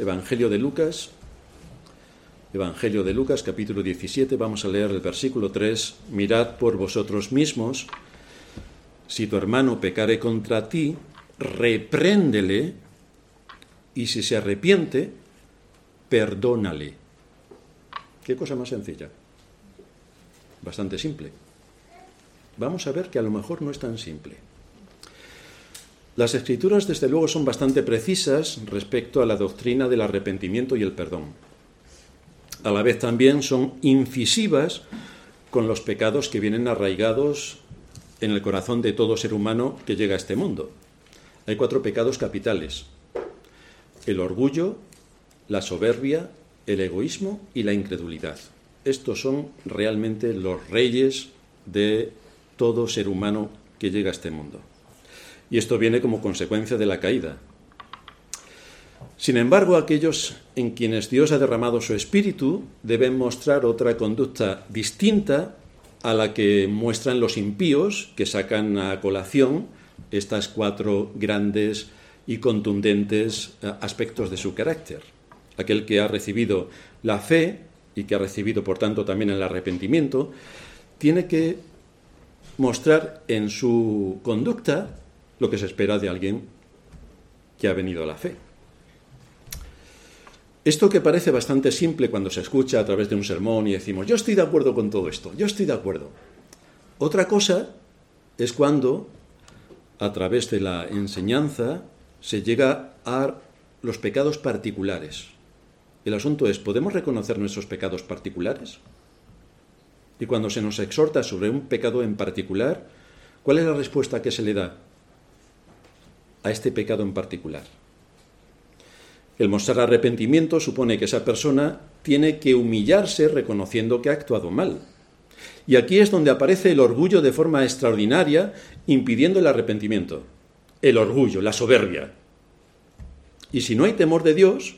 Evangelio de Lucas, Evangelio de Lucas, capítulo 17, vamos a leer el versículo 3, mirad por vosotros mismos, si tu hermano pecare contra ti, repréndele, y si se arrepiente, perdónale. ¿Qué cosa más sencilla? Bastante simple. Vamos a ver que a lo mejor no es tan simple. Las escrituras, desde luego, son bastante precisas respecto a la doctrina del arrepentimiento y el perdón. A la vez también son incisivas con los pecados que vienen arraigados en el corazón de todo ser humano que llega a este mundo. Hay cuatro pecados capitales. El orgullo, la soberbia, el egoísmo y la incredulidad. Estos son realmente los reyes de todo ser humano que llega a este mundo. Y esto viene como consecuencia de la caída. Sin embargo, aquellos en quienes Dios ha derramado su espíritu deben mostrar otra conducta distinta a la que muestran los impíos que sacan a colación estas cuatro grandes y contundentes eh, aspectos de su carácter. Aquel que ha recibido la fe y que ha recibido, por tanto, también el arrepentimiento, tiene que mostrar en su conducta lo que se espera de alguien que ha venido a la fe. Esto que parece bastante simple cuando se escucha a través de un sermón y decimos, yo estoy de acuerdo con todo esto, yo estoy de acuerdo. Otra cosa es cuando, a través de la enseñanza, se llega a los pecados particulares. El asunto es, ¿podemos reconocer nuestros pecados particulares? Y cuando se nos exhorta sobre un pecado en particular, ¿cuál es la respuesta que se le da a este pecado en particular? El mostrar arrepentimiento supone que esa persona tiene que humillarse reconociendo que ha actuado mal. Y aquí es donde aparece el orgullo de forma extraordinaria, impidiendo el arrepentimiento. El orgullo, la soberbia. Y si no hay temor de Dios,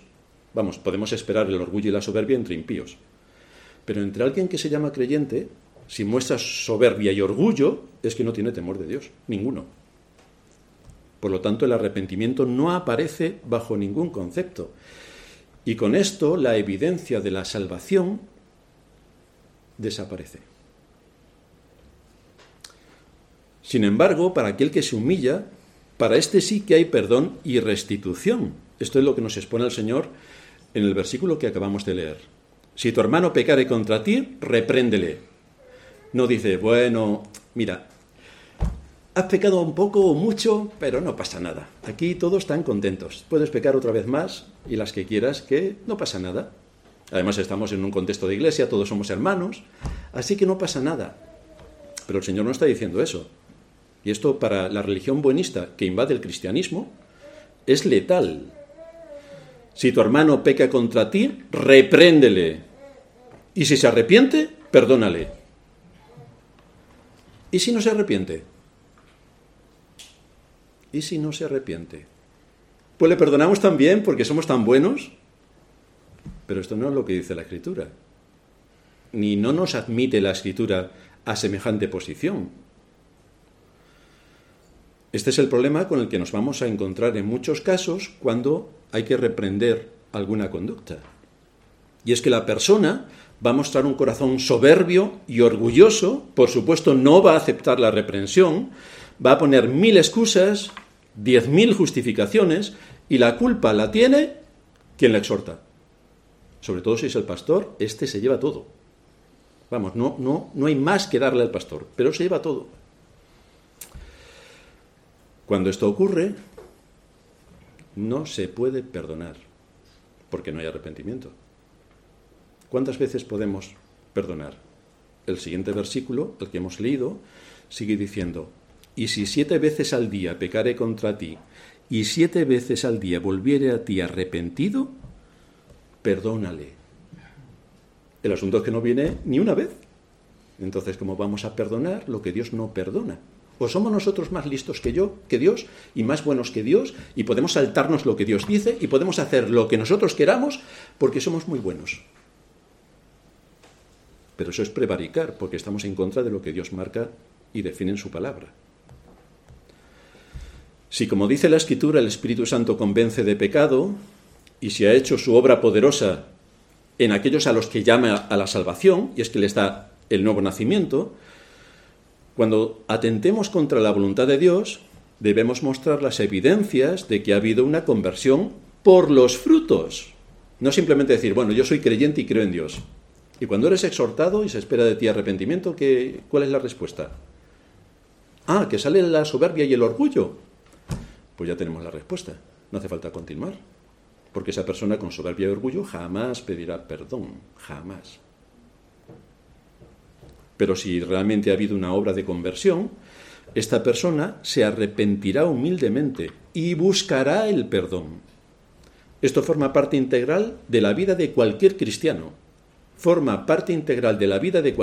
vamos, podemos esperar el orgullo y la soberbia entre impíos. Pero entre alguien que se llama creyente, si muestra soberbia y orgullo, es que no tiene temor de Dios, ninguno. Por lo tanto, el arrepentimiento no aparece bajo ningún concepto. Y con esto la evidencia de la salvación desaparece. Sin embargo, para aquel que se humilla, para este sí que hay perdón y restitución. Esto es lo que nos expone el Señor en el versículo que acabamos de leer. Si tu hermano pecare contra ti, repréndele. No dice, bueno, mira, has pecado un poco o mucho, pero no pasa nada. Aquí todos están contentos. Puedes pecar otra vez más y las que quieras, que no pasa nada. Además estamos en un contexto de iglesia, todos somos hermanos, así que no pasa nada. Pero el Señor no está diciendo eso. Y esto para la religión buenista que invade el cristianismo es letal. Si tu hermano peca contra ti, repréndele. Y si se arrepiente, perdónale. ¿Y si no se arrepiente? ¿Y si no se arrepiente? Pues le perdonamos también porque somos tan buenos. Pero esto no es lo que dice la Escritura. Ni no nos admite la Escritura a semejante posición. Este es el problema con el que nos vamos a encontrar en muchos casos cuando hay que reprender alguna conducta. Y es que la persona va a mostrar un corazón soberbio y orgulloso, por supuesto no va a aceptar la reprensión, va a poner mil excusas, diez mil justificaciones, y la culpa la tiene quien la exhorta. Sobre todo si es el pastor, este se lleva todo. Vamos, no, no, no hay más que darle al pastor, pero se lleva todo. Cuando esto ocurre, no se puede perdonar, porque no hay arrepentimiento. ¿Cuántas veces podemos perdonar? El siguiente versículo, el que hemos leído, sigue diciendo, y si siete veces al día pecare contra ti, y siete veces al día volviere a ti arrepentido, perdónale. El asunto es que no viene ni una vez. Entonces, ¿cómo vamos a perdonar lo que Dios no perdona? ¿O somos nosotros más listos que yo, que Dios, y más buenos que Dios, y podemos saltarnos lo que Dios dice, y podemos hacer lo que nosotros queramos, porque somos muy buenos? Pero eso es prevaricar, porque estamos en contra de lo que Dios marca y define en su palabra. Si, como dice la Escritura, el Espíritu Santo convence de pecado, y si ha hecho su obra poderosa en aquellos a los que llama a la salvación, y es que les da el nuevo nacimiento, cuando atentemos contra la voluntad de Dios, debemos mostrar las evidencias de que ha habido una conversión por los frutos. No simplemente decir, bueno, yo soy creyente y creo en Dios. Y cuando eres exhortado y se espera de ti arrepentimiento, ¿qué, ¿cuál es la respuesta? Ah, que sale la soberbia y el orgullo. Pues ya tenemos la respuesta. No hace falta continuar. Porque esa persona con soberbia y orgullo jamás pedirá perdón. Jamás. Pero si realmente ha habido una obra de conversión, esta persona se arrepentirá humildemente y buscará el perdón. Esto forma parte integral de la vida de cualquier cristiano. Forma parte integral de la vida de,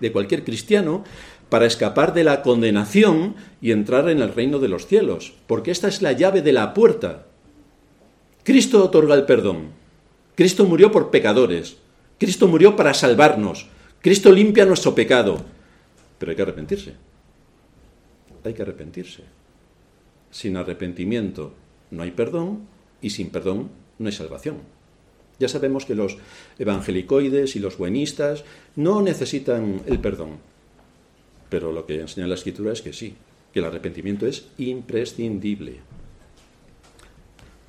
de cualquier cristiano para escapar de la condenación y entrar en el reino de los cielos, porque esta es la llave de la puerta. Cristo otorga el perdón. Cristo murió por pecadores. Cristo murió para salvarnos. Cristo limpia nuestro pecado. Pero hay que arrepentirse. Hay que arrepentirse. Sin arrepentimiento no hay perdón y sin perdón no hay salvación. Ya sabemos que los evangelicoides y los buenistas no necesitan el perdón. Pero lo que enseña la escritura es que sí, que el arrepentimiento es imprescindible.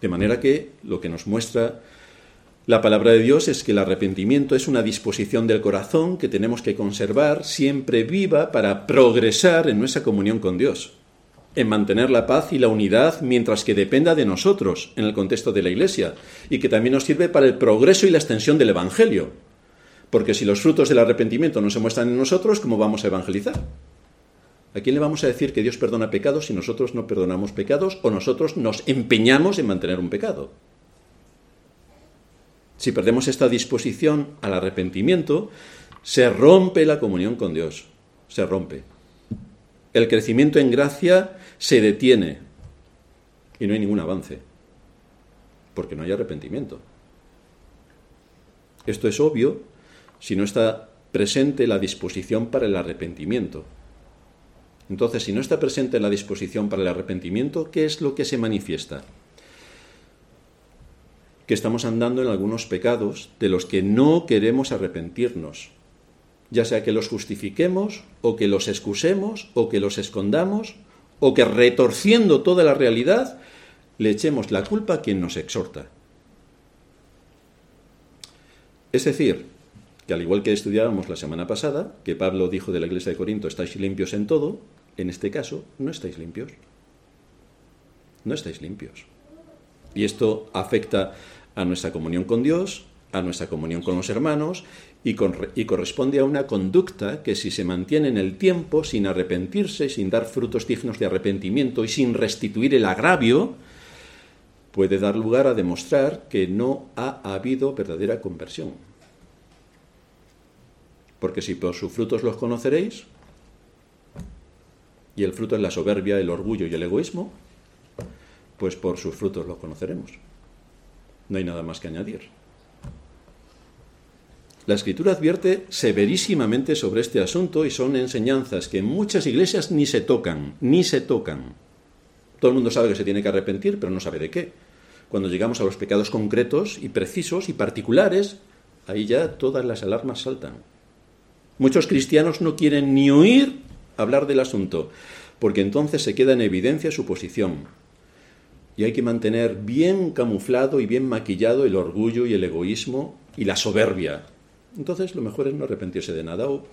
De manera que lo que nos muestra la palabra de Dios es que el arrepentimiento es una disposición del corazón que tenemos que conservar siempre viva para progresar en nuestra comunión con Dios, en mantener la paz y la unidad mientras que dependa de nosotros en el contexto de la Iglesia y que también nos sirve para el progreso y la extensión del Evangelio. Porque si los frutos del arrepentimiento no se muestran en nosotros, ¿cómo vamos a evangelizar? ¿A quién le vamos a decir que Dios perdona pecados si nosotros no perdonamos pecados o nosotros nos empeñamos en mantener un pecado? Si perdemos esta disposición al arrepentimiento, se rompe la comunión con Dios, se rompe. El crecimiento en gracia se detiene y no hay ningún avance, porque no hay arrepentimiento. Esto es obvio si no está presente la disposición para el arrepentimiento. Entonces, si no está presente la disposición para el arrepentimiento, ¿qué es lo que se manifiesta? Que estamos andando en algunos pecados de los que no queremos arrepentirnos, ya sea que los justifiquemos o que los excusemos o que los escondamos o que retorciendo toda la realidad le echemos la culpa a quien nos exhorta. Es decir, que al igual que estudiábamos la semana pasada, que Pablo dijo de la iglesia de Corinto, estáis limpios en todo, en este caso, no estáis limpios. No estáis limpios. Y esto afecta a nuestra comunión con Dios, a nuestra comunión con los hermanos y, y, corresponde a una conducta que si se mantiene en el tiempo sin arrepentirse, sin dar frutos dignos de arrepentimiento y sin restituir el agravio, puede dar lugar a demostrar que no ha habido verdadera conversión. Porque si por sus frutos los conoceréis, y el fruto es la soberbia, el orgullo y el egoísmo, pues por sus frutos los conoceremos. No hay nada más que añadir. La escritura advierte severísimamente sobre este asunto y son enseñanzas que en muchas iglesias ni se tocan, ni se tocan. Todo el mundo sabe que se tiene que arrepentir, pero no sabe de qué. Cuando llegamos a los pecados concretos y precisos y particulares, ahí ya todas las alarmas saltan. Muchos cristianos no quieren ni oír hablar del asunto, porque entonces se queda en evidencia su posición. Y hay que mantener bien camuflado y bien maquillado el orgullo y el egoísmo y la soberbia. Entonces lo mejor es no arrepentirse de nada o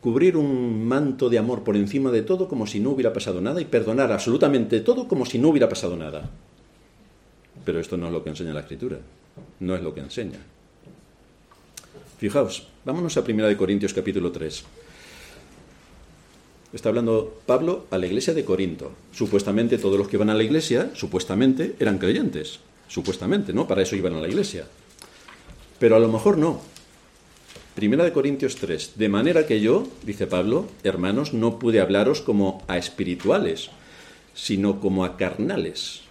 cubrir un manto de amor por encima de todo como si no hubiera pasado nada y perdonar absolutamente todo como si no hubiera pasado nada. Pero esto no es lo que enseña la escritura, no es lo que enseña. Fijaos, vámonos a 1 Corintios capítulo 3. Está hablando Pablo a la iglesia de Corinto. Supuestamente todos los que van a la iglesia, supuestamente, eran creyentes. Supuestamente, ¿no? Para eso iban a la iglesia. Pero a lo mejor no. Primera de Corintios 3. De manera que yo, dice Pablo, hermanos, no pude hablaros como a espirituales, sino como a carnales.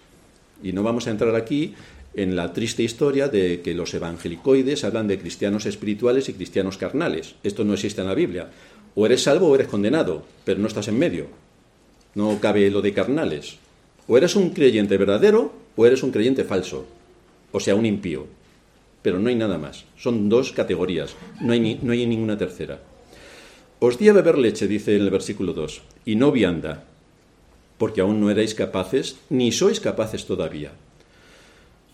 Y no vamos a entrar aquí en la triste historia de que los evangelicoides hablan de cristianos espirituales y cristianos carnales. Esto no existe en la Biblia. O eres salvo o eres condenado, pero no estás en medio. No cabe lo de carnales. O eres un creyente verdadero o eres un creyente falso. o sea, un impío. Pero no hay nada más. Son dos categorías, no hay, no hay ninguna tercera. Os di a beber leche, dice en el versículo 2, y no vianda, porque aún no erais capaces, ni sois capaces todavía.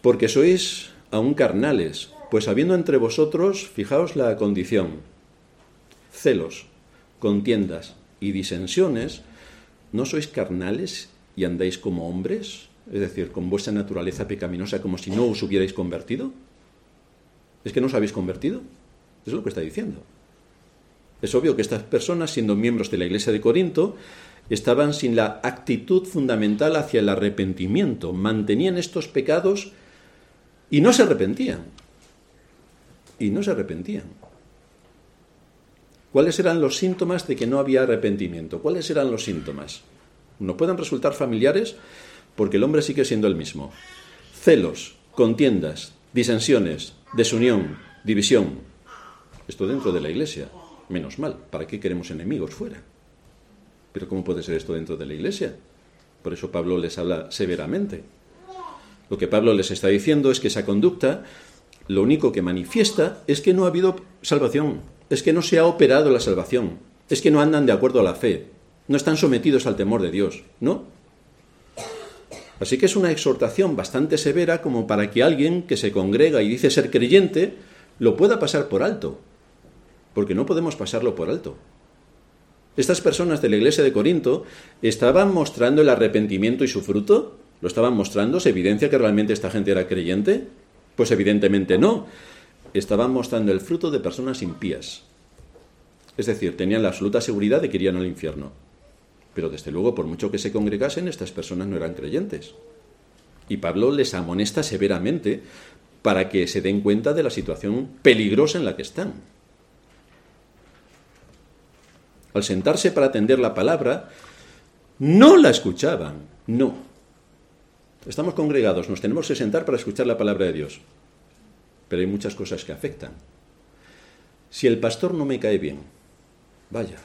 Porque sois aún carnales, pues habiendo entre vosotros, fijaos la condición, celos, contiendas y disensiones, ¿no sois carnales y andáis como hombres? Es decir, con vuestra naturaleza pecaminosa como si no os hubierais convertido. ¿Es que no os habéis convertido? Es lo que está diciendo. Es obvio que estas personas, siendo miembros de la iglesia de Corinto, estaban sin la actitud fundamental hacia el arrepentimiento, mantenían estos pecados y no se arrepentían. Y no se arrepentían. ¿Cuáles eran los síntomas de que no había arrepentimiento? ¿Cuáles eran los síntomas? No pueden resultar familiares porque el hombre sigue siendo el mismo. Celos, contiendas, disensiones, desunión, división. Esto dentro de la iglesia. Menos mal. ¿Para qué queremos enemigos fuera? Pero ¿cómo puede ser esto dentro de la iglesia? Por eso Pablo les habla severamente. Lo que Pablo les está diciendo es que esa conducta lo único que manifiesta es que no ha habido salvación, es que no se ha operado la salvación, es que no andan de acuerdo a la fe, no están sometidos al temor de Dios, ¿no? Así que es una exhortación bastante severa como para que alguien que se congrega y dice ser creyente lo pueda pasar por alto, porque no podemos pasarlo por alto. Estas personas de la iglesia de Corinto estaban mostrando el arrepentimiento y su fruto. ¿Lo estaban mostrando? ¿Se evidencia que realmente esta gente era creyente? Pues evidentemente no. Estaban mostrando el fruto de personas impías. Es decir, tenían la absoluta seguridad de que irían al infierno. Pero desde luego, por mucho que se congregasen, estas personas no eran creyentes. Y Pablo les amonesta severamente para que se den cuenta de la situación peligrosa en la que están. al sentarse para atender la palabra, no la escuchaban, no. Estamos congregados, nos tenemos que sentar para escuchar la palabra de Dios, pero hay muchas cosas que afectan. Si el pastor no me cae bien, vaya,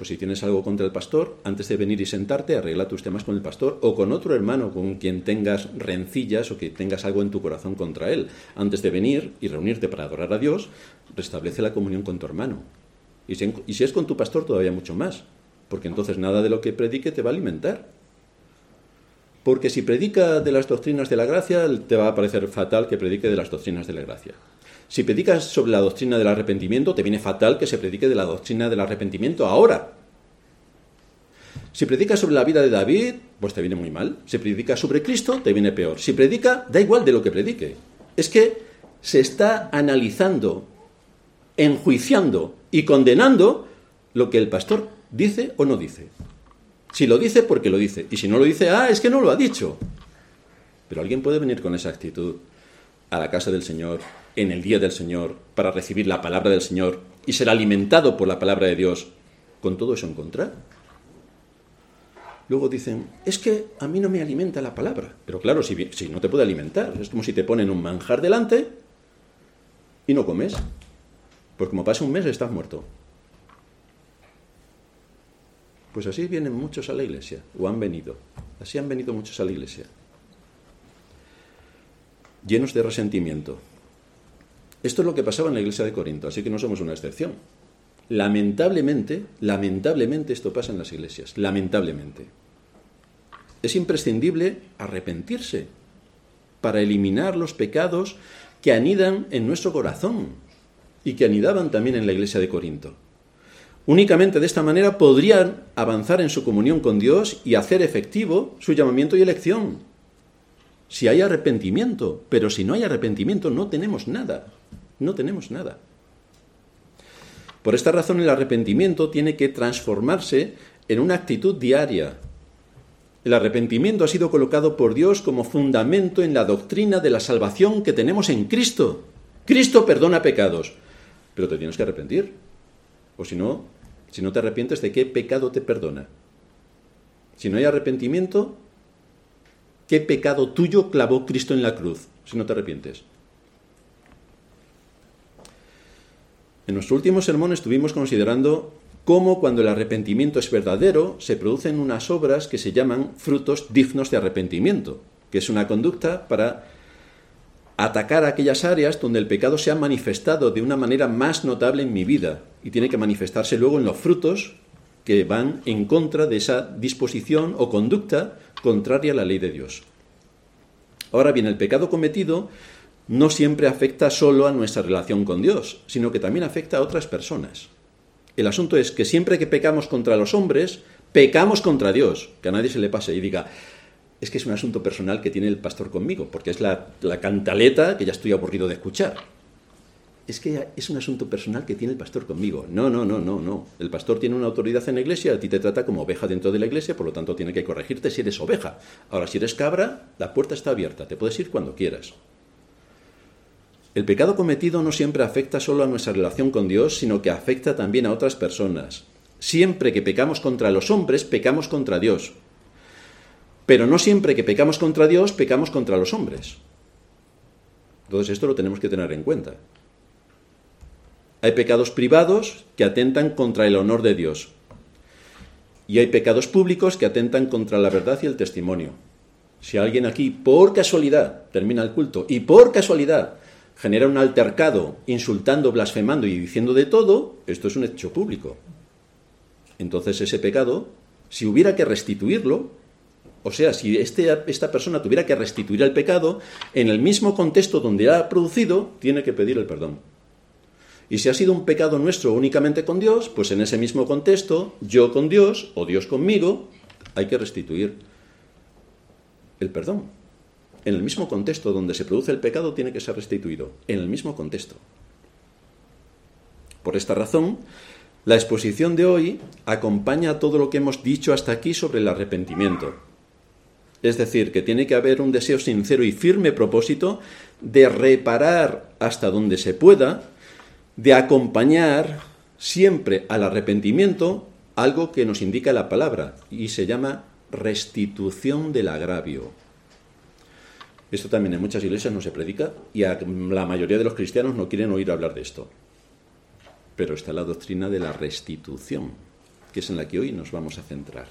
pues si tienes algo contra el pastor, antes de venir y sentarte, arregla tus temas con el pastor o con otro hermano con quien tengas rencillas o que tengas algo en tu corazón contra él. Antes de venir y reunirte para adorar a Dios, restablece la comunión con tu hermano. Y si, es con tu pastor, todavía mucho más, porque entonces nada de lo que predique te va a alimentar. Porque si predica de las doctrinas de la gracia, te va a parecer fatal que predique de las doctrinas de la gracia. Si predicas sobre la doctrina del arrepentimiento, te viene fatal que se predique de la doctrina del arrepentimiento ahora. Si predicas sobre la vida de David, pues te viene muy mal. Si predicas sobre Cristo, te viene peor. Si predica, da igual de lo que predique. Es que se está analizando, enjuiciando y condenando lo que el pastor dice o no dice. Si lo dice, porque lo dice. Y si no lo dice, ah, es que no lo ha dicho. Pero alguien puede venir con esa actitud a la casa del Señor, en el día del Señor, para recibir la palabra del Señor y ser alimentado por la palabra de Dios, con todo eso en contra. Luego dicen, es que a mí no me alimenta la palabra. Pero claro, si, si no te puede alimentar, es como si te ponen un manjar delante y no comes. Pues como pasa un mes estás muerto. Pues así vienen muchos a la iglesia, o han venido. Así han venido muchos a la iglesia. Llenos de resentimiento. Esto es lo que pasaba en la iglesia de Corinto, así que no somos una excepción. Lamentablemente, lamentablemente esto pasa en las iglesias, lamentablemente. Es imprescindible arrepentirse para eliminar los pecados que anidan en nuestro corazón, y que anidaban también en la iglesia de Corinto. Únicamente de esta manera podrían avanzar en su comunión con Dios y hacer efectivo su llamamiento y elección. Si hay arrepentimiento, pero si no hay arrepentimiento no tenemos nada, no tenemos nada. Por esta razón el arrepentimiento tiene que transformarse en una actitud diaria. El arrepentimiento ha sido colocado por Dios como fundamento en la doctrina de la salvación que tenemos en Cristo. Cristo perdona pecados pero te tienes que arrepentir. O si no, si no te arrepientes, ¿de qué pecado te perdona? Si no hay arrepentimiento, ¿qué pecado tuyo clavó Cristo en la cruz si no te arrepientes? En nuestro último sermón estuvimos considerando cómo cuando el arrepentimiento es verdadero se producen unas obras que se llaman frutos dignos de arrepentimiento, que es una conducta para atacar aquellas áreas donde el pecado se ha manifestado de una manera más notable en mi vida y tiene que manifestarse luego en los frutos que van en contra de esa disposición o conducta contraria a la ley de Dios. Ahora bien, el pecado cometido no siempre afecta solo a nuestra relación con Dios, sino que también afecta a otras personas. El asunto es que siempre que pecamos contra los hombres, pecamos contra Dios, que a nadie se le pase y diga, es que es un asunto personal que tiene el pastor conmigo, porque es la, cantaleta que ya estoy aburrido de escuchar. Es que es un asunto personal que tiene el pastor conmigo. No, no, no, no, no. El pastor tiene una autoridad en la iglesia, a ti te trata como oveja dentro de la iglesia, por lo tanto tiene que corregirte si eres oveja. Ahora, si eres cabra, la puerta está abierta, te puedes ir cuando quieras. El pecado cometido no siempre afecta solo a nuestra relación con Dios, sino que afecta también a otras personas. Siempre que pecamos contra los hombres, pecamos contra Dios. Pero no siempre que pecamos contra Dios, pecamos contra los hombres. Entonces esto lo tenemos que tener en cuenta. Hay pecados privados que atentan contra el honor de Dios. Y hay pecados públicos que atentan contra la verdad y el testimonio. Si alguien aquí, por casualidad, termina el culto y por casualidad genera un altercado insultando, blasfemando y diciendo de todo, esto es un hecho público. Entonces ese pecado, si hubiera que restituirlo, o sea, si este, esta persona tuviera que restituir el pecado, en el mismo contexto donde ha producido, tiene que pedir el perdón. Y si ha sido un pecado nuestro únicamente con Dios, pues en ese mismo contexto, yo con Dios o Dios conmigo, hay que restituir el perdón. En el mismo contexto donde se produce el pecado, tiene que ser restituido. En el mismo contexto. Por esta razón, la exposición de hoy acompaña todo lo que hemos dicho hasta aquí sobre el arrepentimiento. Es decir, que tiene que haber un deseo sincero y firme propósito de reparar hasta donde se pueda, de acompañar siempre al arrepentimiento algo que nos indica la palabra y se llama restitución del agravio. Esto también en muchas iglesias no se predica y la mayoría de los cristianos no quieren oír hablar de esto. Pero está la doctrina de la restitución, que es en la que hoy nos vamos a centrar.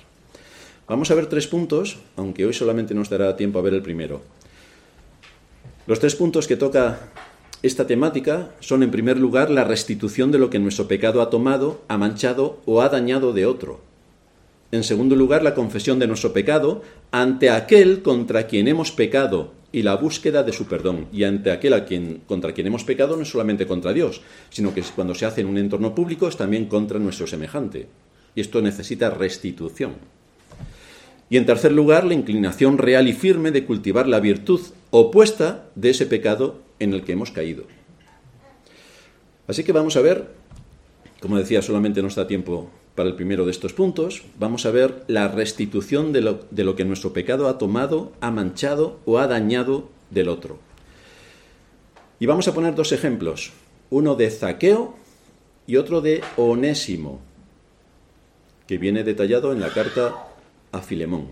Vamos a ver tres puntos, aunque hoy solamente nos dará tiempo a ver el primero. Los tres puntos que toca esta temática son, en primer lugar, la restitución de lo que nuestro pecado ha tomado, ha manchado o ha dañado de otro. En segundo lugar, la confesión de nuestro pecado ante aquel contra quien hemos pecado y la búsqueda de su perdón. Y ante aquel a quien, contra quien hemos pecado no es solamente contra Dios, sino que cuando se hace en un entorno público es también contra nuestro semejante. Y esto necesita restitución. Y en tercer lugar, la inclinación real y firme de cultivar la virtud opuesta de ese pecado en el que hemos caído. Así que vamos a ver, como decía, solamente nos da tiempo para el primero de estos puntos, vamos a ver la restitución de lo, de lo que nuestro pecado ha tomado, ha manchado o ha dañado del otro. Y vamos a poner dos ejemplos, uno de Zaqueo y otro de Onésimo, que viene detallado en la carta a Filemón.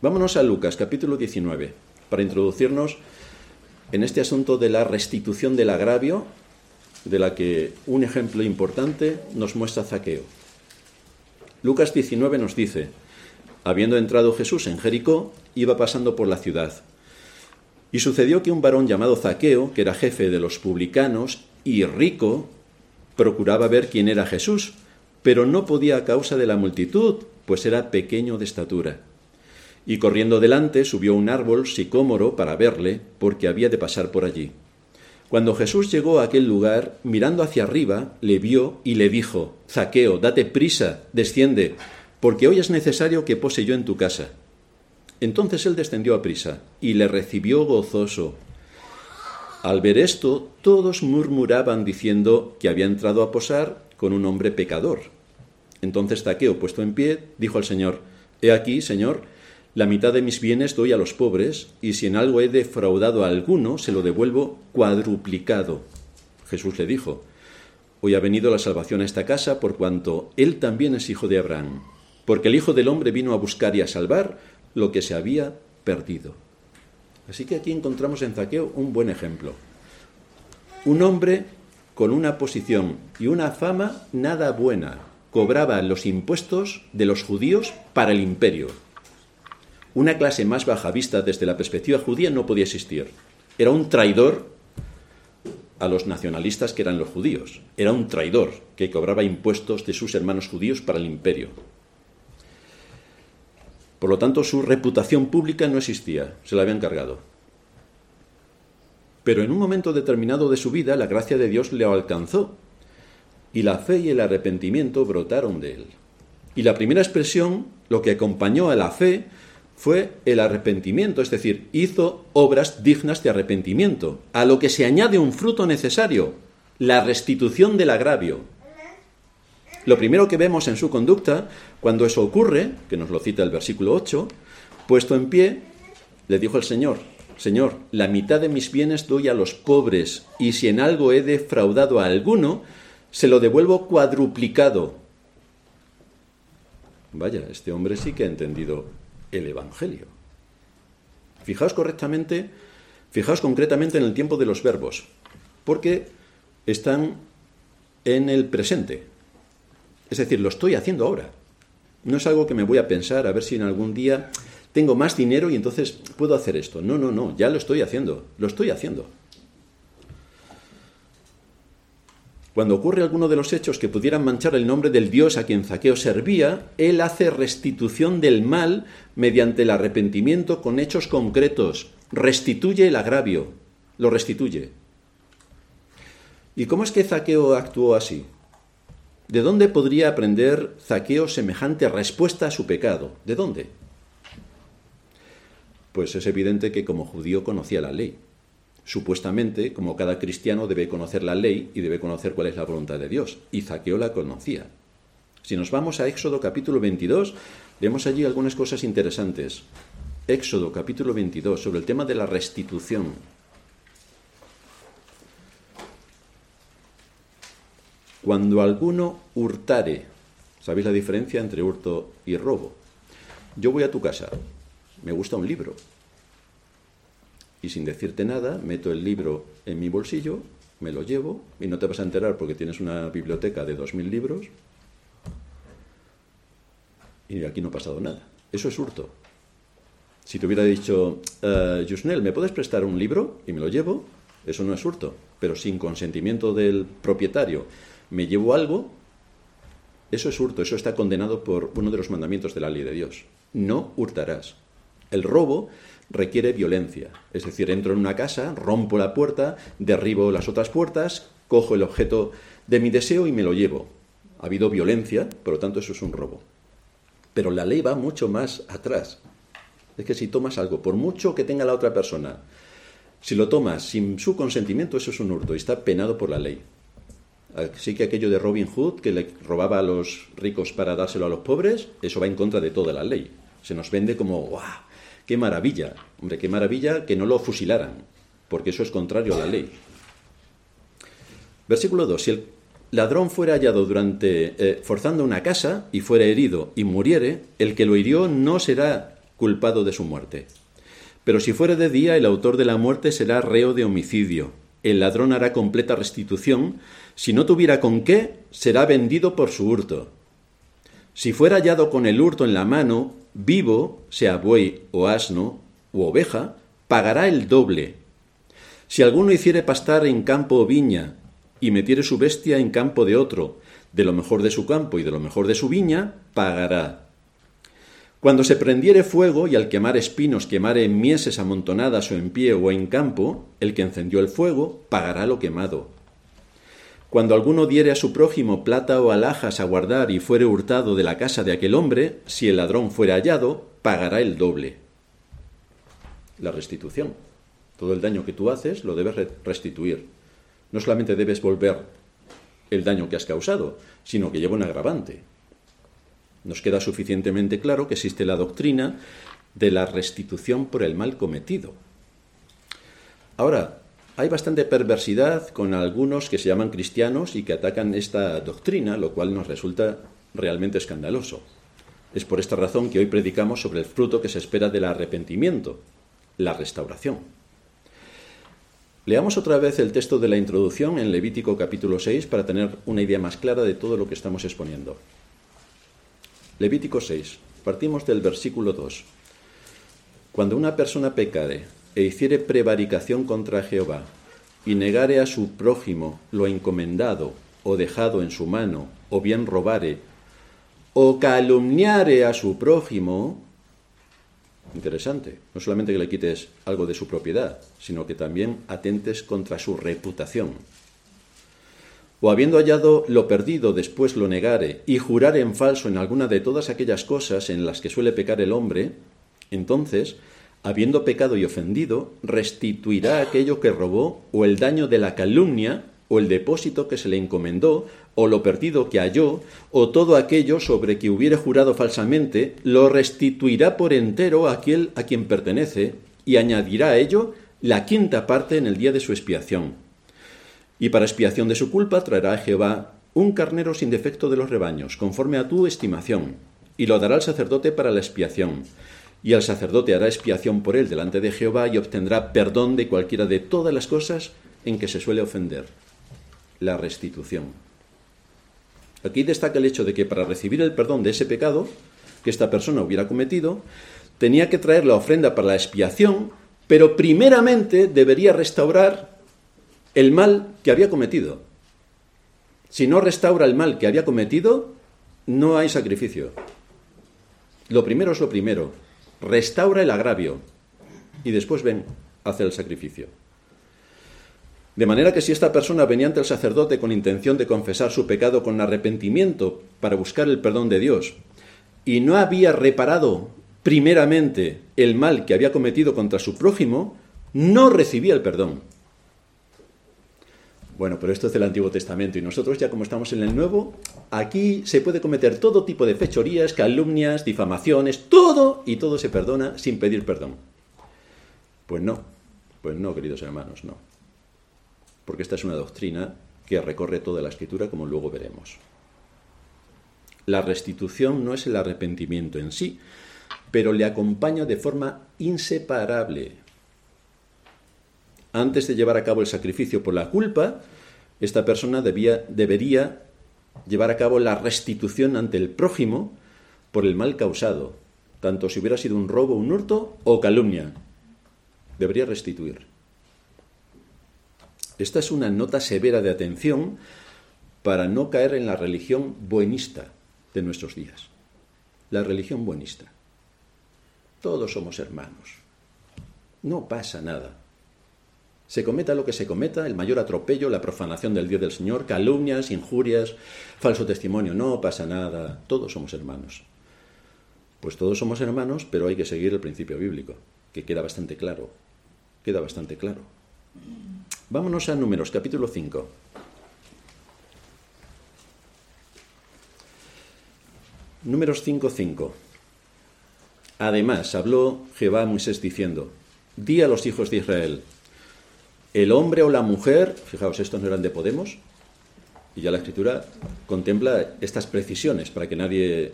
Vámonos a Lucas capítulo 19 para introducirnos en este asunto de la restitución del agravio, de la que un ejemplo importante nos muestra Zaqueo. Lucas 19 nos dice, habiendo entrado Jesús en Jericó, iba pasando por la ciudad. Y sucedió que un varón llamado Zaqueo, que era jefe de los publicanos y rico, procuraba ver quién era Jesús, pero no podía a causa de la multitud, pues era pequeño de estatura. Y corriendo delante subió un árbol sicómoro para verle, porque había de pasar por allí. Cuando Jesús llegó a aquel lugar, mirando hacia arriba, le vio y le dijo, Zaqueo, date prisa, desciende, porque hoy es necesario que pose yo en tu casa. Entonces él descendió a prisa y le recibió gozoso. Al ver esto, todos murmuraban diciendo que había entrado a posar con un hombre pecador. Entonces Zaqueo, puesto en pie, dijo al Señor, He aquí, Señor, la mitad de mis bienes doy a los pobres, y si en algo he defraudado a alguno, se lo devuelvo cuadruplicado. Jesús le dijo, Hoy ha venido la salvación a esta casa por cuanto él también es hijo de Abraham, porque el Hijo del Hombre vino a buscar y a salvar lo que se había perdido. Así que aquí encontramos en Zaqueo un buen ejemplo. Un hombre con una posición y una fama nada buena, cobraba los impuestos de los judíos para el imperio. Una clase más baja vista desde la perspectiva judía no podía existir. Era un traidor a los nacionalistas que eran los judíos. Era un traidor que cobraba impuestos de sus hermanos judíos para el imperio. Por lo tanto, su reputación pública no existía, se la habían cargado. Pero en un momento determinado de su vida, la gracia de Dios le alcanzó y la fe y el arrepentimiento brotaron de él. Y la primera expresión, lo que acompañó a la fe, fue el arrepentimiento, es decir, hizo obras dignas de arrepentimiento, a lo que se añade un fruto necesario, la restitución del agravio. Lo primero que vemos en su conducta, cuando eso ocurre, que nos lo cita el versículo 8, puesto en pie, le dijo el Señor, Señor, la mitad de mis bienes doy a los pobres, y si en algo he defraudado a alguno, se lo devuelvo cuadruplicado. Vaya, este hombre sí que ha entendido el Evangelio. Fijaos correctamente, fijaos concretamente en el tiempo de los verbos, porque están en el presente. Es decir, lo estoy haciendo ahora. No es algo que me voy a pensar a ver si en algún día tengo más dinero y entonces puedo hacer esto. No, no, no, ya lo estoy haciendo, lo estoy haciendo. Cuando ocurre alguno de los hechos que pudieran manchar el nombre del Dios a quien Zaqueo servía, él hace restitución del mal mediante el arrepentimiento con hechos concretos, restituye el agravio, lo restituye. ¿Y cómo es que Zaqueo actuó así? ¿De dónde podría aprender Zaqueo semejante respuesta a su pecado? ¿De dónde? Pues es evidente que como judío conocía la ley supuestamente, como cada cristiano debe conocer la ley y debe conocer cuál es la voluntad de Dios. Y Zaqueo la conocía. Si nos vamos a Éxodo capítulo 22, vemos allí algunas cosas interesantes. Éxodo capítulo 22, sobre el tema de la restitución. Cuando alguno hurtare, ¿sabéis la diferencia entre hurto y robo? Yo voy a tu casa, me gusta un libro, y sin decirte nada, meto el libro en mi bolsillo, me lo llevo y no te vas a enterar porque tienes una biblioteca de 2.000 libros y aquí no ha pasado nada. Eso es hurto. Si te hubiera dicho, uh, ¿me puedes prestar un libro? Y me lo llevo, eso no es hurto. Pero sin consentimiento del propietario me llevo algo, eso es hurto, eso está condenado por uno de los mandamientos de la ley de Dios. No hurtarás. El robo requiere violencia. Es decir, entro en una casa, rompo la puerta, derribo las otras puertas, cojo el objeto de mi deseo y me lo llevo. Ha habido violencia, por lo tanto eso es un robo. Pero la ley va mucho más atrás. Es que si tomas algo, por mucho que tenga la otra persona, si lo tomas sin su consentimiento, eso es un hurto y está penado por la ley. Así que aquello de Robin Hood, que le robaba a los ricos para dárselo a los pobres, eso va en contra de toda la ley. Se nos vende como, ¡guau! Qué maravilla, hombre, qué maravilla que no lo fusilaran, porque eso es contrario a la ley. Versículo 2. Si el ladrón fuera hallado durante eh, forzando una casa y fuera herido y muriere, el que lo hirió no será culpado de su muerte. Pero si fuera de día, el autor de la muerte será reo de homicidio. El ladrón hará completa restitución. Si no tuviera con qué, será vendido por su hurto. Si fuera hallado con el hurto en la mano, vivo, sea buey o asno u oveja, pagará el doble. Si alguno hiciere pastar en campo o viña, y metiere su bestia en campo de otro, de lo mejor de su campo y de lo mejor de su viña, pagará. Cuando se prendiere fuego y al quemar espinos quemare mieses amontonadas o en pie o en campo, el que encendió el fuego pagará lo quemado. Cuando alguno diere a su prójimo plata o alhajas a guardar y fuere hurtado de la casa de aquel hombre, si el ladrón fuere hallado, pagará el doble. La restitución. Todo el daño que tú haces lo debes restituir. No solamente debes volver el daño que has causado, sino que lleva un agravante. Nos queda suficientemente claro que existe la doctrina de la restitución por el mal cometido. Ahora, hay bastante perversidad con algunos que se llaman cristianos y que atacan esta doctrina, lo cual nos resulta realmente escandaloso. Es por esta razón que hoy predicamos sobre el fruto que se espera del arrepentimiento, la restauración. Leamos otra vez el texto de la introducción en Levítico capítulo 6 para tener una idea más clara de todo lo que estamos exponiendo. Levítico 6. Partimos del versículo 2. Cuando una persona pecare e hiciere prevaricación contra Jehová, y negare a su prójimo lo encomendado o dejado en su mano, o bien robare, o calumniare a su prójimo, interesante, no solamente que le quites algo de su propiedad, sino que también atentes contra su reputación. O habiendo hallado lo perdido, después lo negare, y jurare en falso en alguna de todas aquellas cosas en las que suele pecar el hombre, entonces habiendo pecado y ofendido, restituirá aquello que robó, o el daño de la calumnia, o el depósito que se le encomendó, o lo perdido que halló, o todo aquello sobre que hubiere jurado falsamente, lo restituirá por entero a aquel a quien pertenece, y añadirá a ello la quinta parte en el día de su expiación. Y para expiación de su culpa traerá a Jehová un carnero sin defecto de los rebaños, conforme a tu estimación, y lo dará al sacerdote para la expiación y el sacerdote hará expiación por él delante de Jehová y obtendrá perdón de cualquiera de todas las cosas en que se suele ofender. La restitución. Aquí destaca el hecho de que para recibir el perdón de ese pecado que esta persona hubiera cometido, tenía que traer la ofrenda para la expiación, pero primeramente debería restaurar el mal que había cometido. Si no restaura el mal que había cometido, no hay sacrificio. Lo primero es lo primero restaura el agravio y después ven, hace el sacrificio. De manera que si esta persona venía ante el sacerdote con intención de confesar su pecado con arrepentimiento para buscar el perdón de Dios y no había reparado primeramente el mal que había cometido contra su prójimo, no recibía el perdón. Bueno, pero esto es del Antiguo Testamento y nosotros ya como estamos en el Nuevo, aquí se puede cometer todo tipo de fechorías, calumnias, difamaciones, todo y todo se perdona sin pedir perdón. Pues no, pues no, queridos hermanos, no. Porque esta es una doctrina que recorre toda la escritura como luego veremos. La restitución no es el arrepentimiento en sí, pero le acompaña de forma inseparable antes de llevar a cabo el sacrificio por la culpa, esta persona debía, debería llevar a cabo la restitución ante el prójimo por el mal causado, tanto si hubiera sido un robo, un hurto o calumnia. Debería restituir. Esta es una nota severa de atención para no caer en la religión buenista de nuestros días. La religión buenista. Todos somos hermanos. No pasa nada. Se cometa lo que se cometa, el mayor atropello, la profanación del Dios del Señor, calumnias, injurias, falso testimonio, no pasa nada, todos somos hermanos. Pues todos somos hermanos, pero hay que seguir el principio bíblico, que queda bastante claro. Queda bastante claro. Vámonos a Números, capítulo 5. Números 5.5. Además, habló Jehová a Moisés diciendo, Di a los hijos de Israel, el hombre o la mujer, fijaos, estos no eran de Podemos, y ya la escritura contempla estas precisiones para que nadie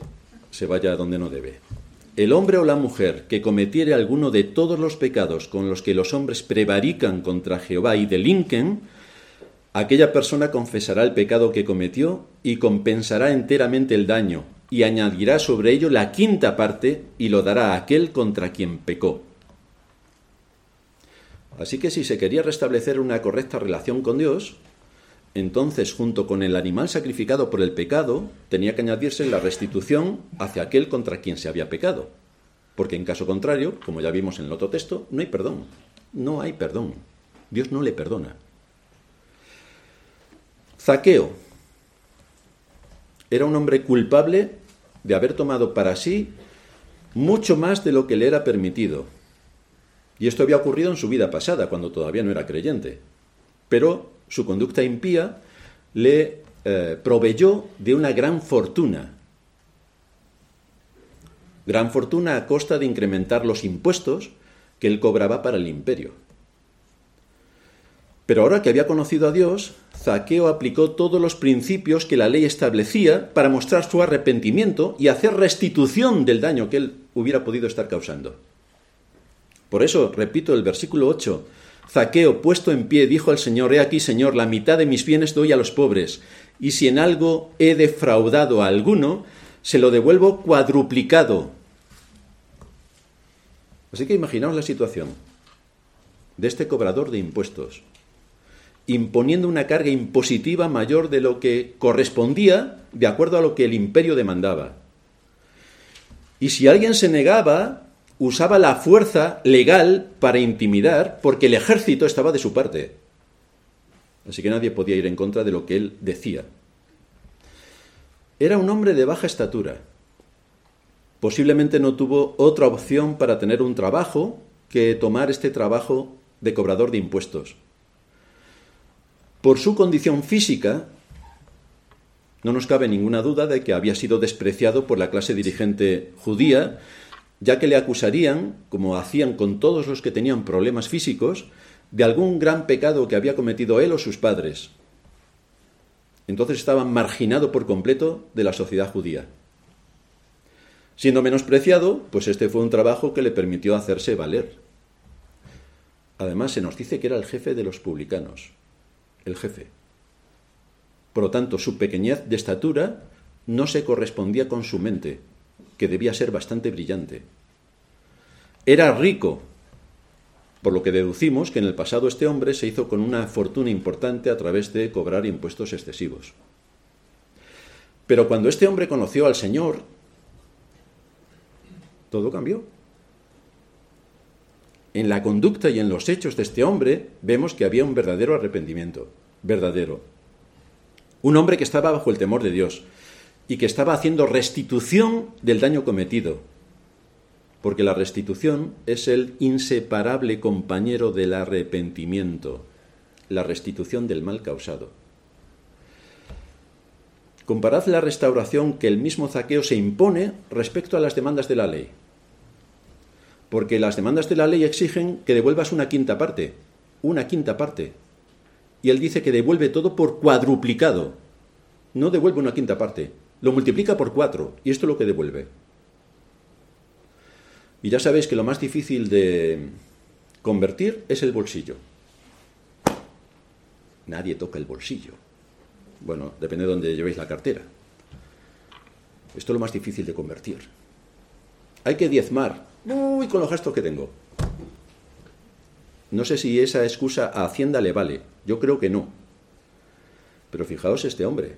se vaya donde no debe. El hombre o la mujer que cometiere alguno de todos los pecados con los que los hombres prevarican contra Jehová y delinquen, aquella persona confesará el pecado que cometió y compensará enteramente el daño, y añadirá sobre ello la quinta parte y lo dará a aquel contra quien pecó. Así que si se quería restablecer una correcta relación con Dios, entonces junto con el animal sacrificado por el pecado, tenía que añadirse la restitución hacia aquel contra quien se había pecado. Porque en caso contrario, como ya vimos en el otro texto, no hay perdón. No hay perdón. Dios no le perdona. Zaqueo era un hombre culpable de haber tomado para sí mucho más de lo que le era permitido y esto había ocurrido en su vida pasada, cuando todavía no era creyente. Pero su conducta impía le eh, proveyó de una gran fortuna. Gran fortuna a costa de incrementar los impuestos que él cobraba para el imperio. Pero ahora que había conocido a Dios, Zaqueo aplicó todos los principios que la ley establecía para mostrar su arrepentimiento y hacer restitución del daño que él hubiera podido estar causando. Por eso, repito el versículo 8, Zaqueo, puesto en pie, dijo al Señor, He aquí, Señor, la mitad de mis bienes doy a los pobres, y si en algo he defraudado a alguno, se lo devuelvo cuadruplicado. Así que imaginaos la situación. de este cobrador de impuestos, imponiendo una carga impositiva mayor de lo que correspondía de acuerdo a lo que el imperio demandaba. Y si alguien se negaba, usaba la fuerza legal para intimidar porque el ejército estaba de su parte. Así que nadie podía ir en contra de lo que él decía. Era un hombre de baja estatura. Posiblemente no tuvo otra opción para tener un trabajo que tomar este trabajo de cobrador de impuestos. Por su condición física, no nos cabe ninguna duda de que había sido despreciado por la clase dirigente judía, ya que le acusarían, como hacían con todos los que tenían problemas físicos, de algún gran pecado que había cometido él o sus padres. Entonces estaba marginado por completo de la sociedad judía. Siendo menospreciado, pues este fue un trabajo que le permitió hacerse valer. Además, se nos dice que era el jefe de los publicanos, el jefe. Por lo tanto, su pequeñez de estatura no se correspondía con su mente, que debía ser bastante brillante. Era rico, por lo que deducimos que en el pasado este hombre se hizo con una fortuna importante a través de cobrar impuestos excesivos. Pero cuando este hombre conoció al Señor, todo cambió. En la conducta y en los hechos de este hombre vemos que había un verdadero arrepentimiento, verdadero. Un hombre que estaba bajo el temor de Dios y que estaba haciendo restitución del daño cometido, porque la restitución es el inseparable compañero del arrepentimiento, la restitución del mal causado. Comparad la restauración que el mismo Zaqueo se impone respecto a las demandas de la ley. Porque las demandas de la ley exigen que devuelvas una quinta parte, una quinta parte. Y él dice que devuelve todo por cuadruplicado. No devuelve una quinta parte, lo multiplica por cuatro, y esto es lo que devuelve. Y ya sabéis que lo más difícil de convertir es el bolsillo. Nadie toca el bolsillo. Bueno, depende de dónde llevéis la cartera. Esto es lo más difícil de convertir. Hay que diezmar. Uy, con los gestos que tengo. No sé si esa excusa a Hacienda le vale. Yo creo que no. Pero fijaos este hombre,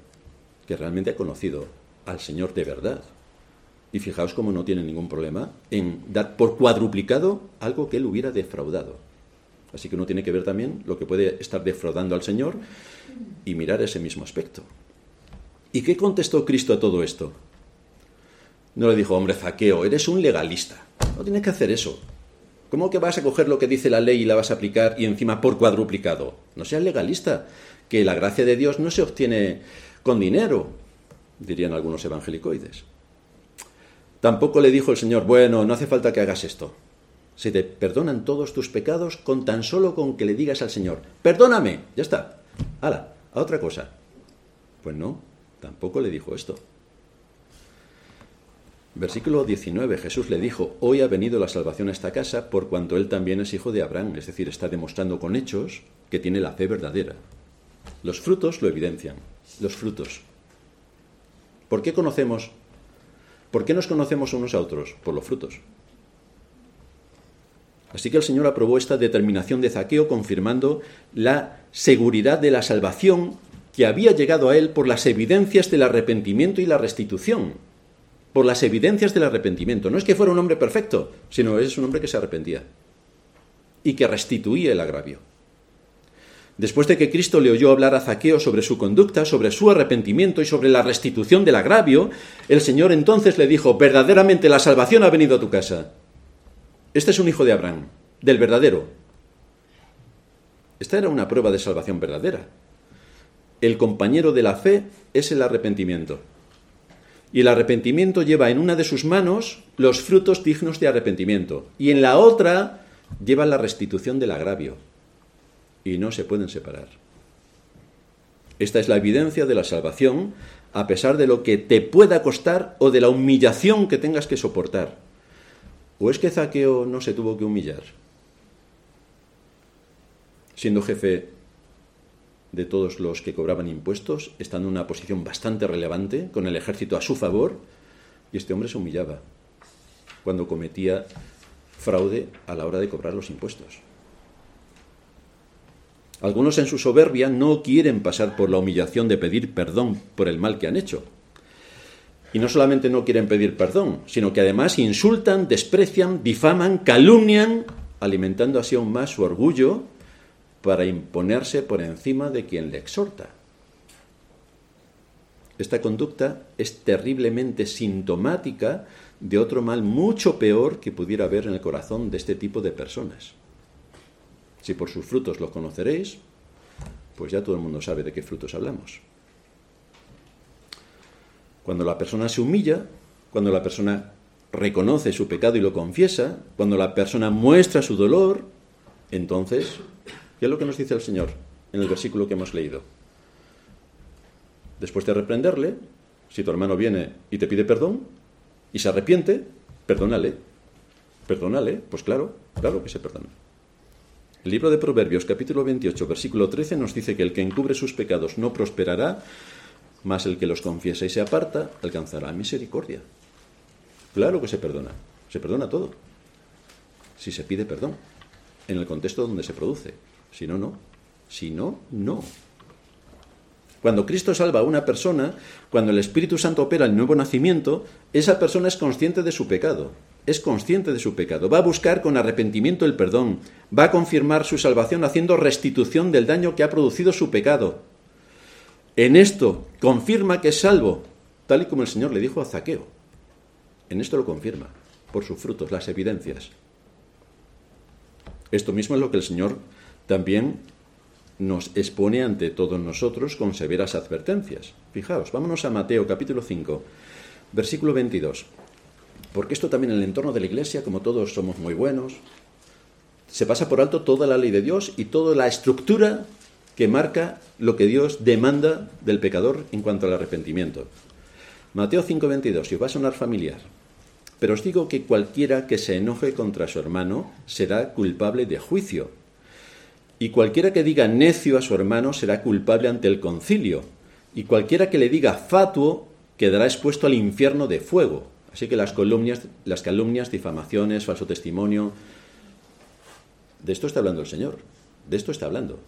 que realmente ha conocido al Señor de verdad. Y fijaos cómo no tiene ningún problema en dar por cuadruplicado algo que él hubiera defraudado. Así que uno tiene que ver también lo que puede estar defraudando al Señor y mirar ese mismo aspecto. ¿Y qué contestó Cristo a todo esto? No le dijo, hombre, zaqueo, eres un legalista. No tienes que hacer eso. ¿Cómo que vas a coger lo que dice la ley y la vas a aplicar y encima por cuadruplicado? No seas legalista, que la gracia de Dios no se obtiene con dinero, dirían algunos evangelicoides. Tampoco le dijo el Señor, bueno, no hace falta que hagas esto. Se te perdonan todos tus pecados con tan solo con que le digas al Señor, perdóname, ya está. Hala, a otra cosa. Pues no, tampoco le dijo esto. Versículo 19, Jesús le dijo, hoy ha venido la salvación a esta casa por cuanto él también es hijo de Abraham, es decir, está demostrando con hechos que tiene la fe verdadera. Los frutos lo evidencian, los frutos. ¿Por qué conocemos ¿Por qué nos conocemos unos a otros? Por los frutos. Así que el Señor aprobó esta determinación de Zaqueo confirmando la seguridad de la salvación que había llegado a él por las evidencias del arrepentimiento y la restitución. Por las evidencias del arrepentimiento. No es que fuera un hombre perfecto, sino es un hombre que se arrepentía y que restituía el agravio. Después de que Cristo le oyó hablar a Zaqueo sobre su conducta, sobre su arrepentimiento y sobre la restitución del agravio, el Señor entonces le dijo, verdaderamente la salvación ha venido a tu casa. Este es un hijo de Abraham, del verdadero. Esta era una prueba de salvación verdadera. El compañero de la fe es el arrepentimiento. Y el arrepentimiento lleva en una de sus manos los frutos dignos de arrepentimiento. Y en la otra lleva la restitución del agravio y no se pueden separar. Esta es la evidencia de la salvación a pesar de lo que te pueda costar o de la humillación que tengas que soportar. ¿O es que Zaqueo no se tuvo que humillar? Siendo jefe de todos los que cobraban impuestos, estando en una posición bastante relevante, con el ejército a su favor, y este hombre se humillaba cuando cometía fraude a la hora de cobrar los impuestos. Algunos en su soberbia no quieren pasar por la humillación de pedir perdón por el mal que han hecho. Y no solamente no quieren pedir perdón, sino que además insultan, desprecian, difaman, calumnian, alimentando así aún más su orgullo para imponerse por encima de quien le exhorta. Esta conducta es terriblemente sintomática de otro mal mucho peor que pudiera haber en el corazón de este tipo de personas. Si por sus frutos los conoceréis, pues ya todo el mundo sabe de qué frutos hablamos. Cuando la persona se humilla, cuando la persona reconoce su pecado y lo confiesa, cuando la persona muestra su dolor, entonces, ¿qué es lo que nos dice el Señor en el versículo que hemos leído? Después de reprenderle, si tu hermano viene y te pide perdón y se arrepiente, perdónale. Perdónale, pues claro, claro que se perdona. El libro de Proverbios, capítulo 28, versículo 13, nos dice que el que encubre sus pecados no prosperará, mas el que los confiesa y se aparta alcanzará misericordia. Claro que se perdona, se perdona todo. Si se pide perdón, en el contexto donde se produce. Si no, no. Si no, no. Cuando Cristo salva a una persona, cuando el Espíritu Santo opera el nuevo nacimiento, esa persona es consciente de su pecado es consciente de su pecado, va a buscar con arrepentimiento el perdón, va a confirmar su salvación haciendo restitución del daño que ha producido su pecado. En esto confirma que es salvo, tal y como el Señor le dijo a Zaqueo. En esto lo confirma, por sus frutos, las evidencias. Esto mismo es lo que el Señor también nos expone ante todos nosotros con severas advertencias. Fijaos, vámonos a Mateo capítulo 5, versículo 22. Porque esto también en el entorno de la iglesia, como todos somos muy buenos, se pasa por alto toda la ley de Dios y toda la estructura que marca lo que Dios demanda del pecador en cuanto al arrepentimiento. Mateo 5:22, si os va a sonar familiar. Pero os digo que cualquiera que se enoje contra su hermano será culpable de juicio. Y cualquiera que diga necio a su hermano será culpable ante el concilio. Y cualquiera que le diga fatuo quedará expuesto al infierno de fuego. Así que las calumnias, las calumnias, difamaciones, falso testimonio, de esto está hablando el Señor, de esto está hablando.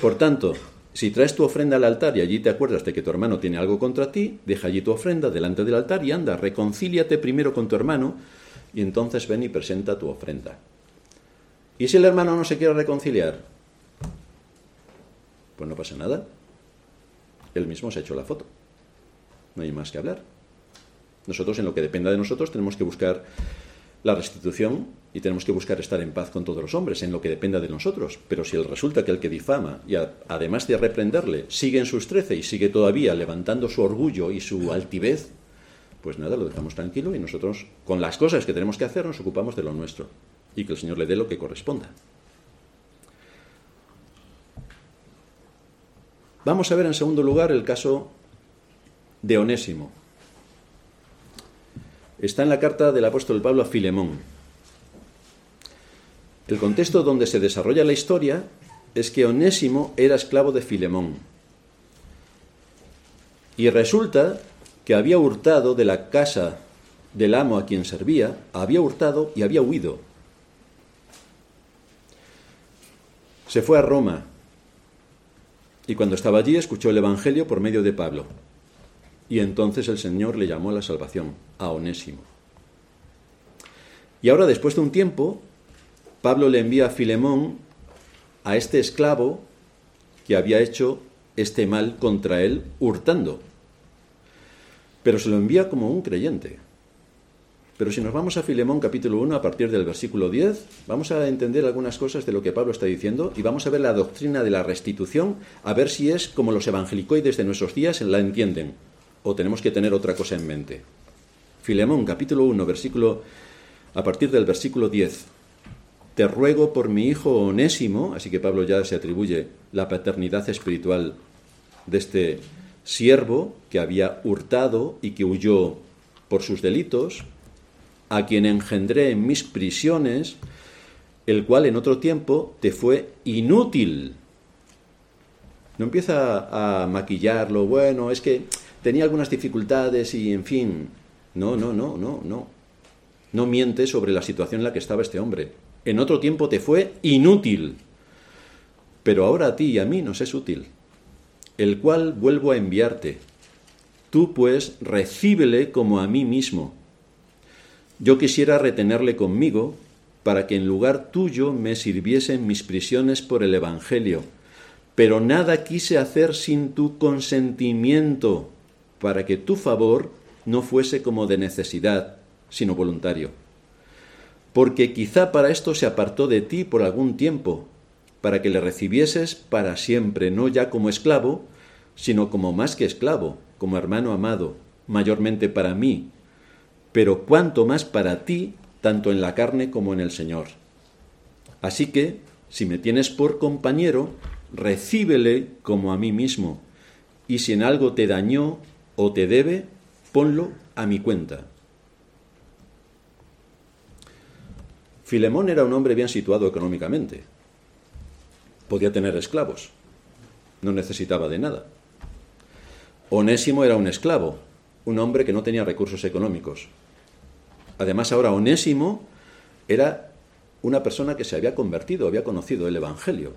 Por tanto, si traes tu ofrenda al altar y allí te acuerdas de que tu hermano tiene algo contra ti, deja allí tu ofrenda delante del altar y anda, reconcíliate primero con tu hermano y entonces ven y presenta tu ofrenda. ¿Y si el hermano no se quiere reconciliar? Pues no pasa nada. Él mismo se ha hecho la foto. No hay más que hablar. Nosotros, en lo que dependa de nosotros, tenemos que buscar la restitución y tenemos que buscar estar en paz con todos los hombres, en lo que dependa de nosotros. Pero si resulta que el que difama, y además de reprenderle, sigue en sus trece y sigue todavía levantando su orgullo y su altivez, pues nada, lo dejamos tranquilo y nosotros, con las cosas que tenemos que hacer, nos ocupamos de lo nuestro y que el Señor le dé lo que corresponda. Vamos a ver en segundo lugar el caso de Onésimo está en la carta del apóstol Pablo a Filemón. El contexto donde se desarrolla la historia es que Onésimo era esclavo de Filemón. Y resulta que había hurtado de la casa del amo a quien servía, había hurtado y había huido. Se fue a Roma y cuando estaba allí escuchó el Evangelio por medio de Pablo. Y entonces el Señor le llamó a la salvación, a Onésimo. Y ahora, después de un tiempo, Pablo le envía a Filemón a este esclavo que había hecho este mal contra él hurtando. Pero se lo envía como un creyente. Pero si nos vamos a Filemón capítulo 1 a partir del versículo 10, vamos a entender algunas cosas de lo que Pablo está diciendo y vamos a ver la doctrina de la restitución, a ver si es como los evangelicoides de nuestros días la entienden o tenemos que tener otra cosa en mente. Filemón, capítulo 1, versículo, a partir del versículo 10. Te ruego por mi hijo onésimo, así que Pablo ya se atribuye la paternidad espiritual de este siervo que había hurtado y que huyó por sus delitos, a quien engendré en mis prisiones, el cual en otro tiempo te fue inútil. No empieza a maquillarlo, bueno, es que tenía algunas dificultades y, en fin, no, no, no, no, no. No miente sobre la situación en la que estaba este hombre. En otro tiempo te fue inútil. pero ahora a ti y a mí nos es útil, el cual vuelvo a enviarte. Tú pues recíbele como a mí mismo. Yo quisiera retenerle conmigo para que en lugar tuyo me sirviesen mis prisiones por el Evangelio, pero nada quise hacer sin tu consentimiento, para que tu favor no fuese como de necesidad, sino voluntario. Porque quizá para esto se apartó de ti por algún tiempo, para que le recibieses para siempre, no ya como esclavo, sino como más que esclavo, como hermano amado, mayormente para mí, pero cuanto más para ti, tanto en la carne como en el Señor. Así que, si me tienes por compañero, recíbele como a mí mismo, y si en algo te dañó o te debe, ponlo a mi cuenta. Filemón era un hombre bien situado económicamente. Podía tener esclavos. No necesitaba de nada. Onésimo era un esclavo, un hombre que no tenía recursos económicos. Además, ahora Onésimo era una persona que se había convertido, había conocido el Evangelio,